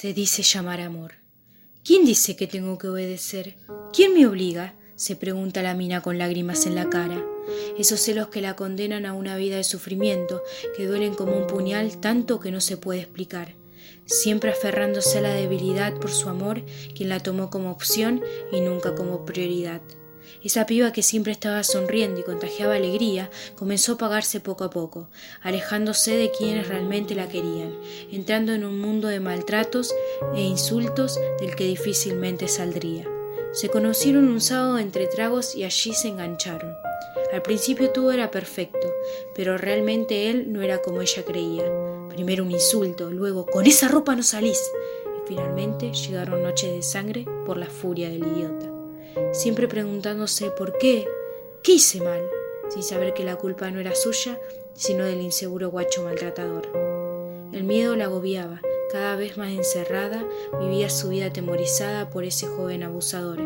Se dice llamar amor. ¿Quién dice que tengo que obedecer? ¿Quién me obliga? se pregunta la mina con lágrimas en la cara. Esos celos que la condenan a una vida de sufrimiento, que duelen como un puñal tanto que no se puede explicar. Siempre aferrándose a la debilidad por su amor, quien la tomó como opción y nunca como prioridad. Esa piba que siempre estaba sonriendo y contagiaba alegría comenzó a pagarse poco a poco, alejándose de quienes realmente la querían, entrando en un mundo de maltratos e insultos del que difícilmente saldría. Se conocieron un sábado entre tragos y allí se engancharon. Al principio todo era perfecto, pero realmente él no era como ella creía. Primero un insulto, luego con esa ropa no salís. Y finalmente llegaron noches de sangre por la furia del idiota siempre preguntándose por qué, qué hice mal, sin saber que la culpa no era suya, sino del inseguro guacho maltratador. El miedo la agobiaba, cada vez más encerrada, vivía su vida atemorizada por ese joven abusador,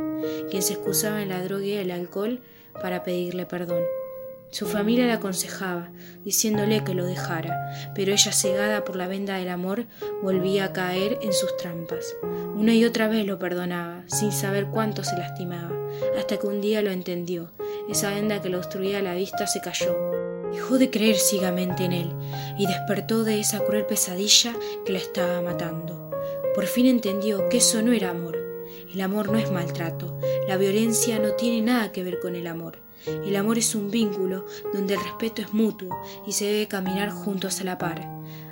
quien se excusaba en la droga y el alcohol para pedirle perdón. Su familia le aconsejaba, diciéndole que lo dejara, pero ella, cegada por la venda del amor, volvía a caer en sus trampas. Una y otra vez lo perdonaba, sin saber cuánto se lastimaba, hasta que un día lo entendió. Esa venda que le obstruía la vista se cayó. Dejó de creer ciegamente en él y despertó de esa cruel pesadilla que la estaba matando. Por fin entendió que eso no era amor. El amor no es maltrato, la violencia no tiene nada que ver con el amor. El amor es un vínculo donde el respeto es mutuo y se debe caminar juntos a la par.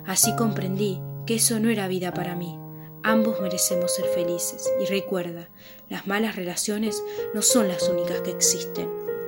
Así comprendí que eso no era vida para mí. Ambos merecemos ser felices y recuerda, las malas relaciones no son las únicas que existen.